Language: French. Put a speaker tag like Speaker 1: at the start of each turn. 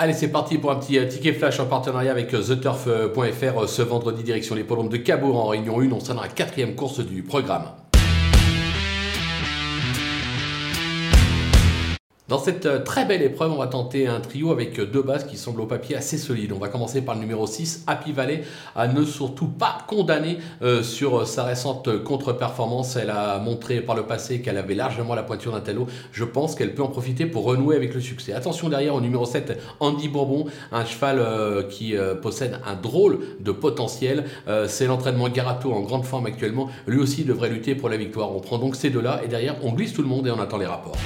Speaker 1: Allez, c'est parti pour un petit euh, ticket flash en partenariat avec euh, TheTurf.fr euh, ce vendredi direction les de Cabourg en Réunion 1. On sera dans la quatrième course du programme. Dans cette euh, très belle épreuve, on va tenter un trio avec euh, deux bases qui semblent au papier assez solides. On va commencer par le numéro 6, Happy Valley, à ne surtout pas condamner euh, sur sa récente contre-performance. Elle a montré par le passé qu'elle avait largement la pointure d'un talot. Je pense qu'elle peut en profiter pour renouer avec le succès. Attention derrière au numéro 7, Andy Bourbon, un cheval qui possède un drôle de potentiel. C'est l'entraînement Garato en grande forme actuellement. Lui aussi devrait lutter pour la victoire. On prend donc ces deux-là et derrière on glisse tout le monde et on attend les rapports.